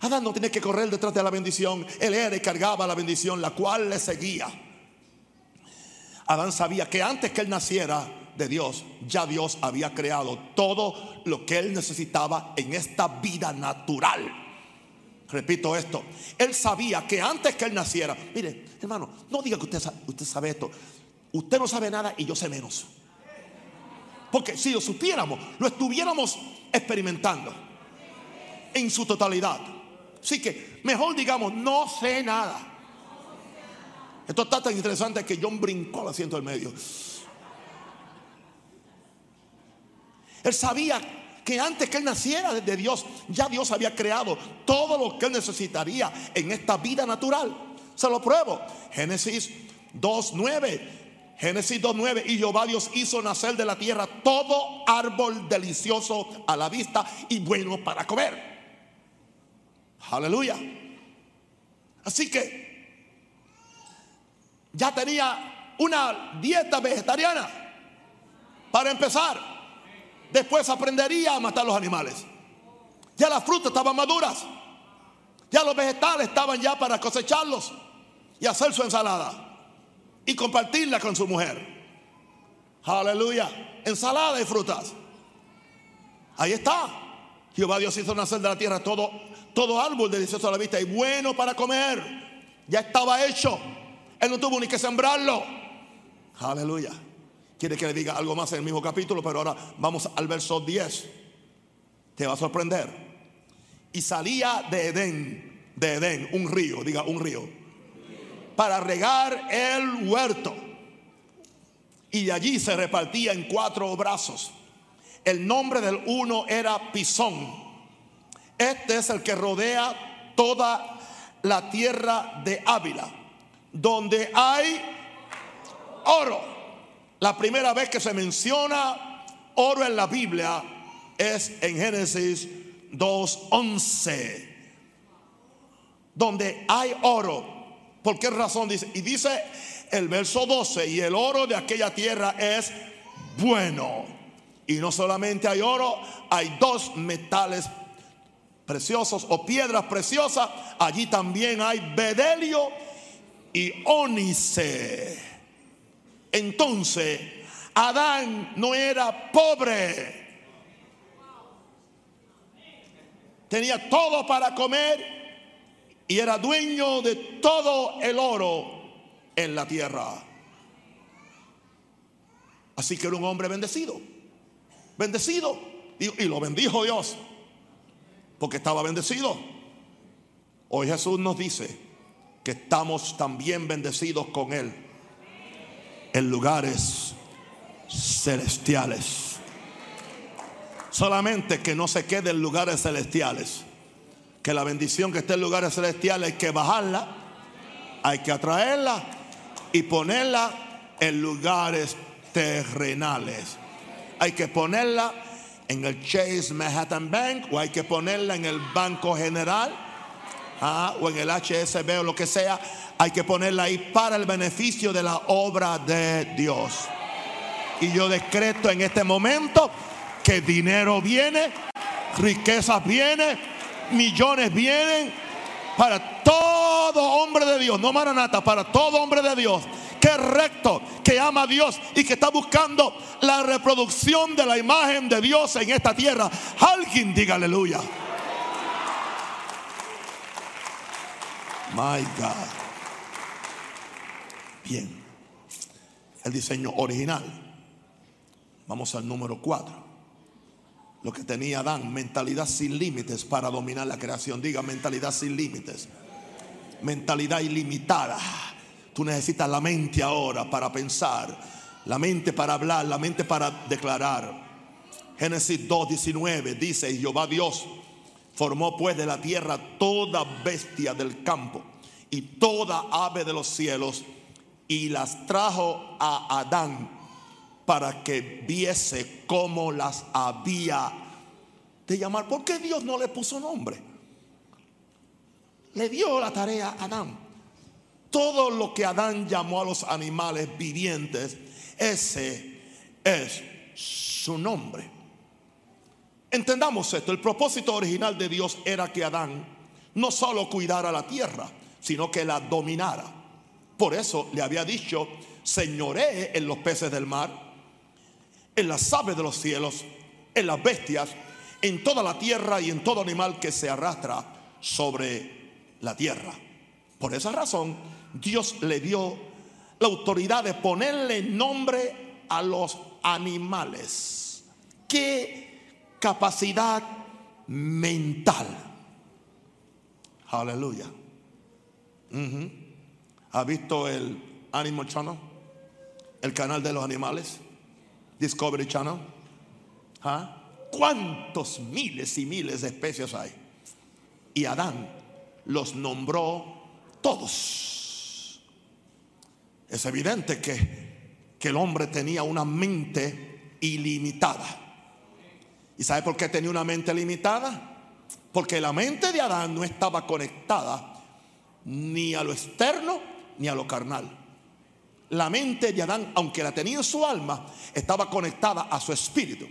Adán no tenía que correr detrás de la bendición. Él era y cargaba la bendición, la cual le seguía. Adán sabía que antes que él naciera de Dios, ya Dios había creado todo lo que él necesitaba en esta vida natural. Repito esto, él sabía que antes que él naciera, mire, hermano, no diga que usted, usted sabe esto. Usted no sabe nada y yo sé menos. Porque si lo supiéramos, lo estuviéramos experimentando en su totalidad. Así que mejor digamos, no sé nada. Esto está tan interesante que John brincó al asiento del medio. Él sabía que antes que él naciera de Dios, ya Dios había creado todo lo que él necesitaría en esta vida natural. Se lo pruebo. Génesis 2.9. Génesis 2.9. Y Jehová Dios hizo nacer de la tierra todo árbol delicioso a la vista y bueno para comer. Aleluya. Así que ya tenía una dieta vegetariana para empezar. Después aprendería a matar los animales. Ya las frutas estaban maduras. Ya los vegetales estaban ya para cosecharlos y hacer su ensalada y compartirla con su mujer. Aleluya. Ensalada y frutas. Ahí está. Jehová Dios hizo nacer de la tierra todo todo árbol delicioso a la vista y bueno para comer. Ya estaba hecho. Él no tuvo ni que sembrarlo. Aleluya. Quiere que le diga algo más en el mismo capítulo, pero ahora vamos al verso 10. Te va a sorprender. Y salía de Edén, de Edén, un río, diga un río, para regar el huerto. Y de allí se repartía en cuatro brazos. El nombre del uno era Pisón. Este es el que rodea toda la tierra de Ávila, donde hay oro. La primera vez que se menciona oro en la Biblia es en Génesis 2.11, donde hay oro. ¿Por qué razón dice? Y dice el verso 12, y el oro de aquella tierra es bueno. Y no solamente hay oro, hay dos metales preciosos o piedras preciosas. Allí también hay bedelio y ónice. Entonces, Adán no era pobre. Tenía todo para comer y era dueño de todo el oro en la tierra. Así que era un hombre bendecido. Bendecido. Y, lo bendijo Dios. Porque estaba bendecido. Hoy Jesús nos dice que estamos también bendecidos con Él. En lugares celestiales. Solamente que no se quede en lugares celestiales. Que la bendición que esté en lugares celestiales hay que bajarla, hay que atraerla y ponerla en lugares terrenales. Hay que ponerla en el Chase Manhattan Bank o hay que ponerla en el Banco General ah, o en el HSB o lo que sea. Hay que ponerla ahí para el beneficio de la obra de Dios. Y yo decreto en este momento que dinero viene, riquezas vienen, millones vienen para todo hombre de Dios, no maranata, para todo hombre de Dios que es recto, que ama a Dios y que está buscando la reproducción de la imagen de Dios en esta tierra. Alguien diga aleluya. My God. Bien. El diseño original. Vamos al número 4. Lo que tenía Adán, mentalidad sin límites para dominar la creación. Diga mentalidad sin límites. Mentalidad ilimitada. Tú necesitas la mente ahora para pensar, la mente para hablar, la mente para declarar. Génesis 2.19 dice, Jehová Dios formó pues de la tierra toda bestia del campo y toda ave de los cielos y las trajo a Adán para que viese cómo las había de llamar. ¿Por qué Dios no le puso nombre? Le dio la tarea a Adán. Todo lo que Adán llamó a los animales vivientes, ese es su nombre. Entendamos esto, el propósito original de Dios era que Adán no solo cuidara la tierra, sino que la dominara. Por eso le había dicho, señoree en los peces del mar, en las aves de los cielos, en las bestias, en toda la tierra y en todo animal que se arrastra sobre la tierra. Por esa razón, Dios le dio la autoridad de ponerle nombre a los animales. ¿Qué capacidad mental? Aleluya. ¿Ha visto el Animal Channel? El canal de los animales. Discovery Channel. ¿Ah? ¿Cuántos miles y miles de especies hay? Y Adán los nombró todos. Es evidente que, que el hombre tenía una mente ilimitada. ¿Y sabe por qué tenía una mente limitada? Porque la mente de Adán no estaba conectada ni a lo externo ni a lo carnal. La mente de Adán, aunque la tenía en su alma, estaba conectada a su espíritu.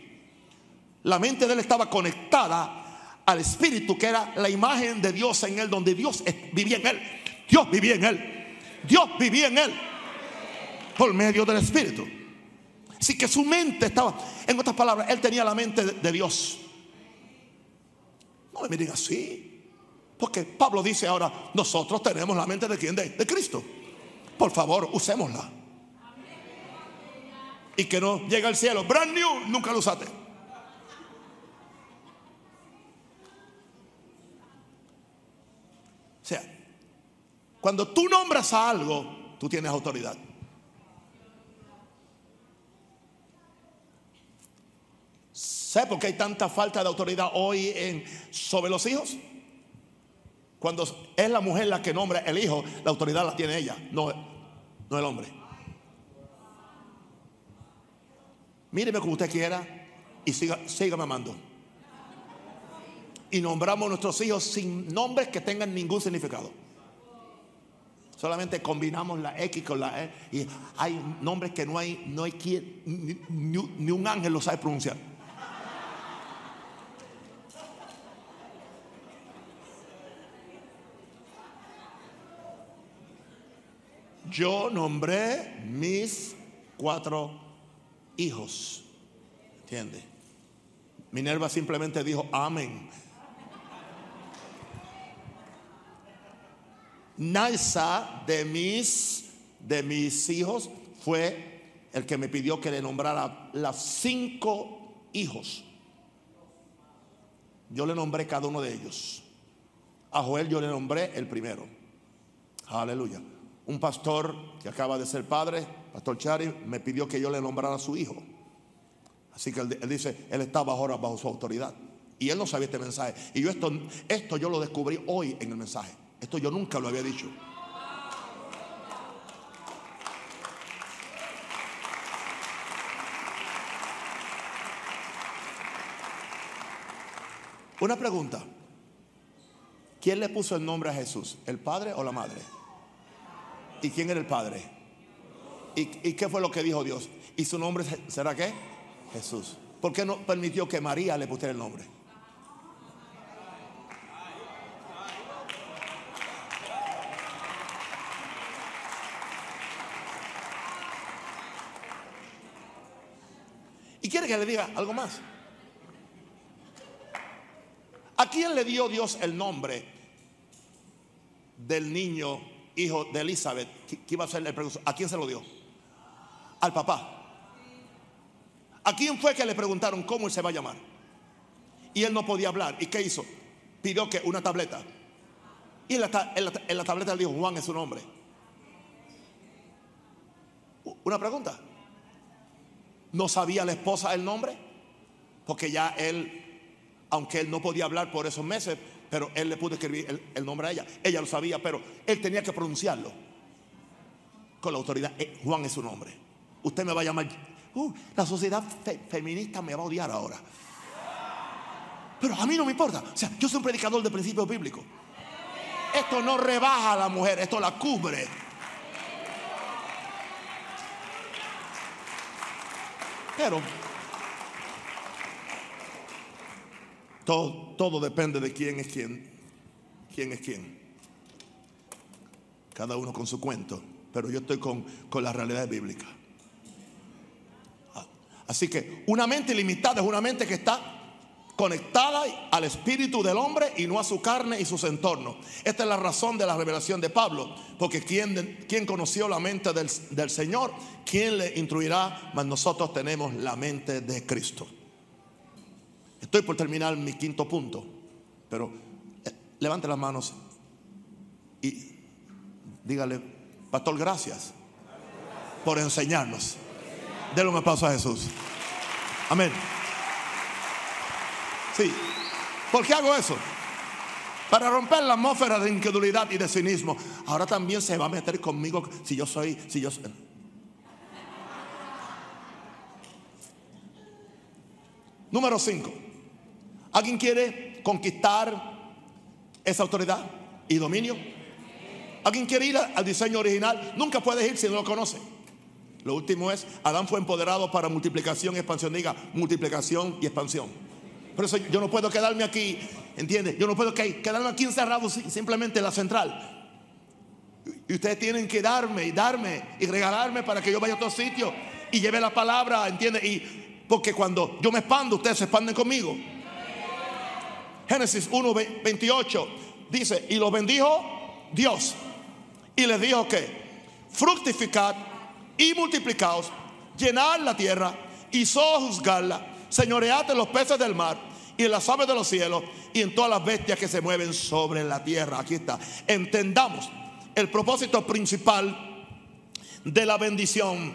La mente de él estaba conectada al espíritu, que era la imagen de Dios en él, donde Dios vivía en él. Dios vivía en él. Dios vivía en él por medio del espíritu. Así que su mente estaba, en otras palabras, él tenía la mente de, Dios. No me miren así. Porque Pablo dice ahora, nosotros tenemos la mente de quién? de Cristo. Por favor, usémosla. y que no llega al cielo. Brand new, nunca lo usaste. O sea, cuando tú nombras a algo, tú tienes autoridad. ¿Sabe por qué hay tanta falta de autoridad hoy en, sobre los hijos? Cuando es la mujer la que nombra el hijo, la autoridad la tiene ella, no, no el hombre. Míreme como usted quiera y siga, siga mamando. Y nombramos nuestros hijos sin nombres que tengan ningún significado. Solamente combinamos la X con la E y hay nombres que no hay, no hay quien, ni, un ángel lo sabe pronunciar. Yo nombré mis cuatro hijos. ¿Entiende? Minerva simplemente dijo amén. Naisa de mis, de mis hijos fue el que me pidió que le nombrara las cinco hijos. Yo le nombré cada uno de ellos. A Joel yo le nombré el primero. Aleluya. Un pastor que acaba de ser padre, Pastor Chari, me pidió que yo le nombrara a su hijo. Así que él, dice, él estaba ahora bajo su autoridad. Y él no sabía este mensaje. Y yo esto, esto yo lo descubrí hoy en el mensaje. Esto yo nunca lo había dicho. Una pregunta. ¿Quién le puso el nombre a Jesús? ¿El padre o la madre? ¿Y quién era el padre? ¿Y, qué fue lo que dijo Dios? ¿Y su nombre será qué? Jesús. ¿Por qué no permitió que María le pusiera el nombre? quiere que le diga algo más? ¿A quién le dio Dios el nombre del niño hijo de Elizabeth que iba a ser el precursor? ¿A quién se lo dio? Al papá. ¿A quién fue que le preguntaron cómo él se va a llamar? Y él no podía hablar. ¿Y qué hizo? Pidió que una tableta. Y en la, en la tableta le dijo, Juan es su nombre. Una pregunta. ¿No sabía la esposa el nombre? Porque ya él, aunque él no podía hablar por esos meses, pero él le pudo escribir el, nombre a ella. Ella lo sabía, pero él tenía que pronunciarlo con la autoridad. Eh, Juan es su nombre. Usted me va a llamar. Uh, la sociedad feminista me va a odiar ahora. Pero a mí no me importa. O sea, yo soy un predicador de principios bíblicos. Esto no rebaja a la mujer, esto la cubre. Pero todo, depende de quién es quién. ¿Quién es quién? Cada uno con su cuento. Pero yo estoy con, con la realidad bíblica. Así que una mente limitada es una mente que está conectada al espíritu del hombre y no a su carne y sus entornos. Esta es la razón de la revelación de Pablo, porque quien conoció la mente del, del Señor, ¿quién le instruirá? Mas nosotros tenemos la mente de Cristo. Estoy por terminar mi quinto punto, pero eh, levante las manos y dígale, Pastor, gracias por enseñarnos. Denle un aplauso a Jesús. Amén. Sí. ¿Por qué hago eso? Para romper la atmósfera de incredulidad y de cinismo. Ahora también se va a meter conmigo si yo soy, si yo soy. Número 5. ¿Alguien quiere conquistar esa autoridad y dominio? ¿Alguien quiere ir al diseño original? Nunca puedes ir si no lo conoce. Lo último es, Adán fue empoderado para multiplicación y expansión. Diga, multiplicación y expansión. Por eso yo no puedo quedarme aquí, ¿entiende? Yo no puedo quedarme aquí encerrado simplemente en la central. Y ustedes tienen que darme y darme y regalarme para que yo vaya a otro sitio y lleve la palabra, ¿entiende? Y porque cuando yo me expando, ustedes se expanden conmigo. Génesis 1, 28 dice, y los bendijo Dios. Y les dijo que fructificad y multiplicaos, llenar la tierra y sojuzgarla, señoreate los peces del mar y en las aves de los cielos y en todas las bestias que se mueven sobre la tierra. Aquí está. Entendamos el propósito principal de la bendición.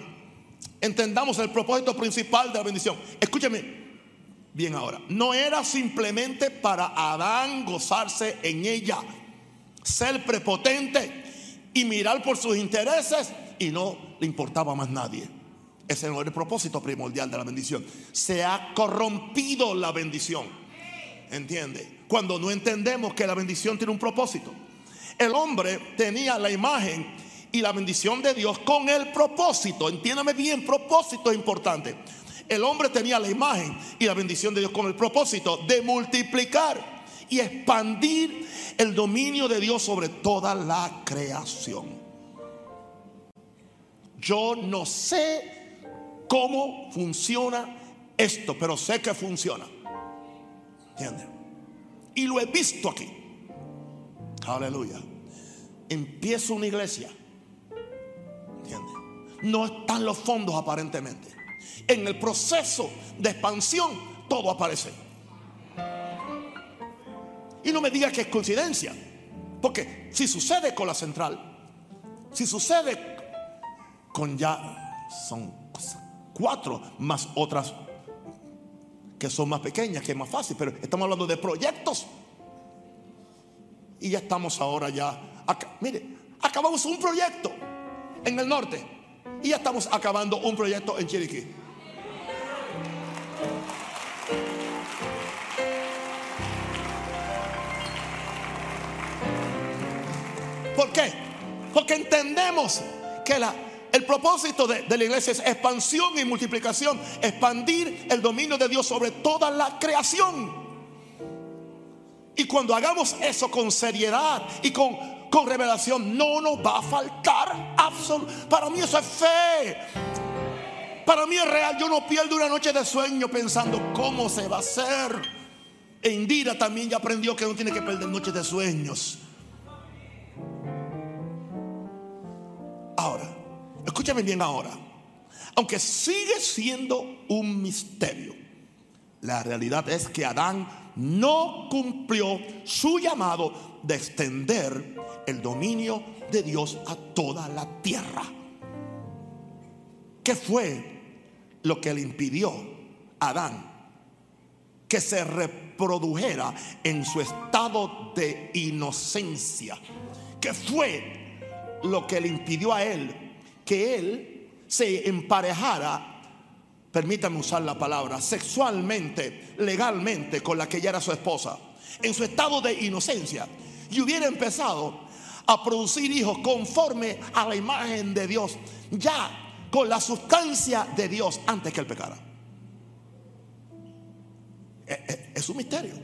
Entendamos el propósito principal de la bendición. Escúcheme bien ahora. No era simplemente para Adán gozarse en ella, ser prepotente y mirar por sus intereses y no le importaba más nadie. Ese no es el propósito primordial de la bendición. Se ha corrompido la bendición. ¿Entiende? Cuando no entendemos que la bendición tiene un propósito. El hombre tenía la imagen y la bendición de Dios con el propósito. Entiéndame bien, propósito es importante. El hombre tenía la imagen y la bendición de Dios con el propósito de multiplicar y expandir el dominio de Dios sobre toda la creación. Yo no sé cómo funciona esto, pero sé que funciona. ¿Entiendes? Y lo he visto aquí. Aleluya. Empiezo una iglesia. ¿Entiendes? No están los fondos aparentemente. En el proceso de expansión todo aparece. Y no me diga que es coincidencia. Porque si sucede con la central, si sucede con ya, son cuatro más otras que son más pequeñas, que es más fácil, pero estamos hablando de proyectos. Y ya estamos ahora ya, mire, acabamos un proyecto en el norte y ya estamos acabando un proyecto en Chiriquí. ¿Por qué? Porque entendemos que la, el propósito de, la iglesia es expansión y multiplicación, expandir el dominio de Dios sobre toda la creación. Y cuando hagamos eso con seriedad y con, con revelación, no nos va a faltar absolutamente. Para mí eso es fe. Para mí es real. Yo no pierdo una noche de sueño pensando cómo se va a hacer. E Indira también ya aprendió que no tiene que perder noches de sueños. Ahora, Escúchame bien ahora. Aunque sigue siendo un misterio, la realidad es que Adán no cumplió su llamado de extender el dominio de Dios a toda la tierra. ¿Qué fue lo que le impidió a Adán que se reprodujera en su estado de inocencia? ¿Qué fue lo que le impidió a él que él se emparejara, permítame usar la palabra, sexualmente, legalmente con la que ya era su esposa, en su estado de inocencia, y hubiera empezado a producir hijos conforme a la imagen de Dios, ya con la sustancia de Dios antes que él pecara. Eh, eh, es un misterio.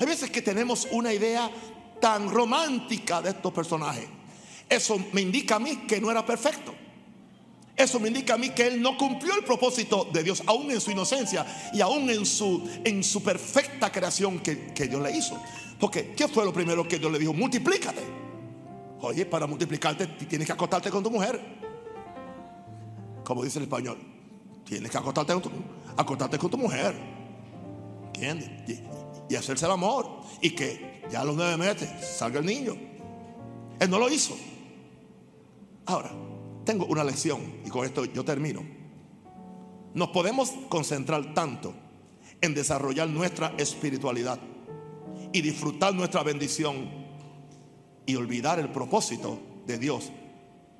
Hay veces que tenemos una idea tan romántica de estos personajes. Eso me indica a mí que no era perfecto. Eso me indica a mí que él no cumplió el propósito de Dios, aún en su inocencia y aún en su, en su perfecta creación que, que Dios le hizo. Porque, ¿qué fue lo primero que Dios le dijo? Multiplícate. Oye, para multiplicarte tienes que acostarte con tu mujer. Como dice el español. Tienes que acostarte con tu, acostarte con tu mujer. ¿Entiendes? Y, y hacerse el amor. Y que ya a los nueve meses salga el niño. Él no lo hizo. Ahora, tengo una lección y con esto yo termino. Nos podemos concentrar tanto en desarrollar nuestra espiritualidad y disfrutar nuestra bendición y olvidar el propósito de Dios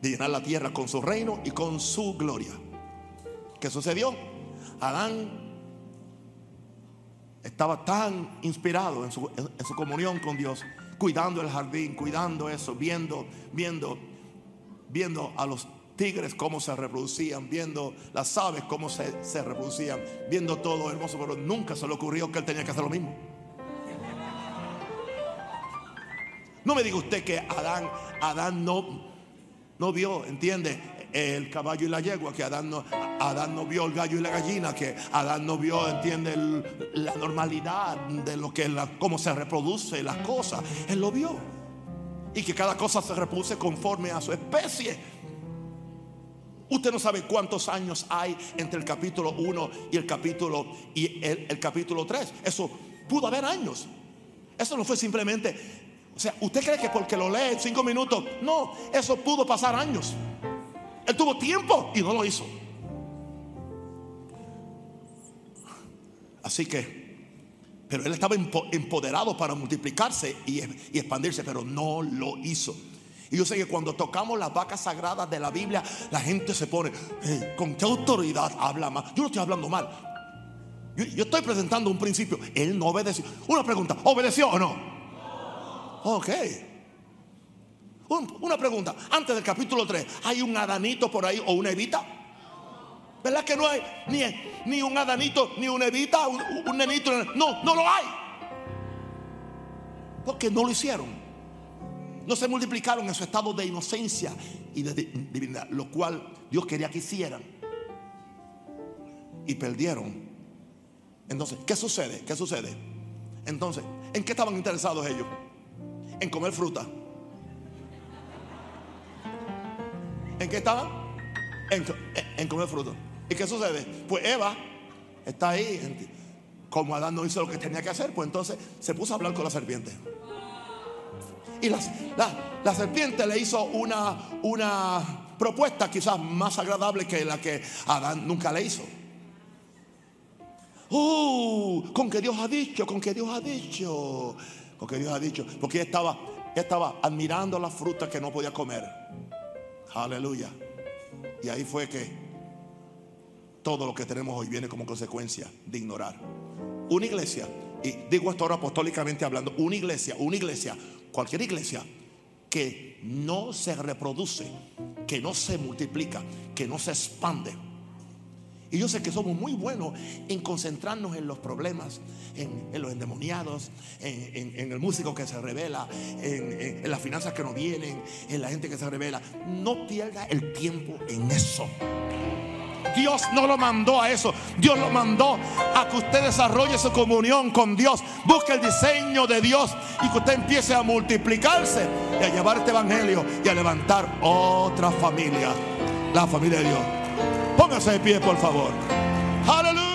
de llenar la tierra con su reino y con su gloria. ¿Qué sucedió? Adán estaba tan inspirado en su, en su comunión con Dios, cuidando el jardín, cuidando eso, viendo, viendo viendo a los tigres cómo se reproducían, viendo las aves cómo se, reproducían, viendo todo hermoso, pero nunca se le ocurrió que él tenía que hacer lo mismo. No me diga usted que Adán, Adán no, no vio, entiende, el caballo y la yegua, que Adán no, Adán no vio el gallo y la gallina, que Adán no vio, entiende, la normalidad de lo que, la, cómo se reproduce las cosas. Él lo vio y que cada cosa se reproduce conforme a su especie. Usted no sabe cuántos años hay entre el capítulo 1 y el capítulo y el, el capítulo 3. Eso pudo haber años. Eso no fue simplemente o sea, ¿usted cree que porque lo lee en cinco minutos? No, eso pudo pasar años. Él tuvo tiempo y no lo hizo. Así que, pero él estaba empoderado para multiplicarse y, expandirse, pero no lo hizo. Y yo sé que cuando tocamos las vacas sagradas de la Biblia, la gente se pone, ¿con qué autoridad habla más? Yo no estoy hablando mal. Yo, yo estoy presentando un principio. Él no obedeció. Una pregunta, ¿obedeció o no? Ok. una pregunta. Antes del capítulo 3, ¿hay un Adanito por ahí o una Evita? ¿Verdad que no hay ni, ni un Adanito, ni una Evita, un, un nenito? No, no lo hay. Porque no lo hicieron. No se multiplicaron en su estado de inocencia y de divinidad, lo cual Dios quería que hicieran. Y perdieron. Entonces, ¿qué sucede? ¿Qué sucede? Entonces, ¿en qué estaban interesados ellos? en comer fruta. ¿En qué estaban? En, comer fruta. ¿Y qué sucede? Pues Eva está ahí. Como Adán no hizo lo que tenía que hacer, pues entonces se puso a hablar con la serpiente. Y la, la, serpiente le hizo una, una propuesta quizás más agradable que la que Adán nunca le hizo. Uh, con que Dios ha dicho, con que Dios ha dicho. Porque Dios ha dicho, porque ella estaba, estaba admirando la fruta que no podía comer. Aleluya. Y ahí fue que todo lo que tenemos hoy viene como consecuencia de ignorar. Una iglesia, y digo esto ahora apostólicamente hablando, una iglesia, una iglesia, cualquier iglesia que no se reproduce, que no se multiplica, que no se expande y yo sé que somos muy buenos en concentrarnos en los problemas, en, los endemoniados, en, el músico que se revela, en, las finanzas que no vienen, en la gente que se revela. No pierda el tiempo en eso. Dios no lo mandó a eso. Dios lo mandó a que usted desarrolle su comunión con Dios. Busque el diseño de Dios y que usted empiece a multiplicarse y a llevar este evangelio y a levantar otra familia. La familia de Dios. Póngase de pie, por favor. Aleluya.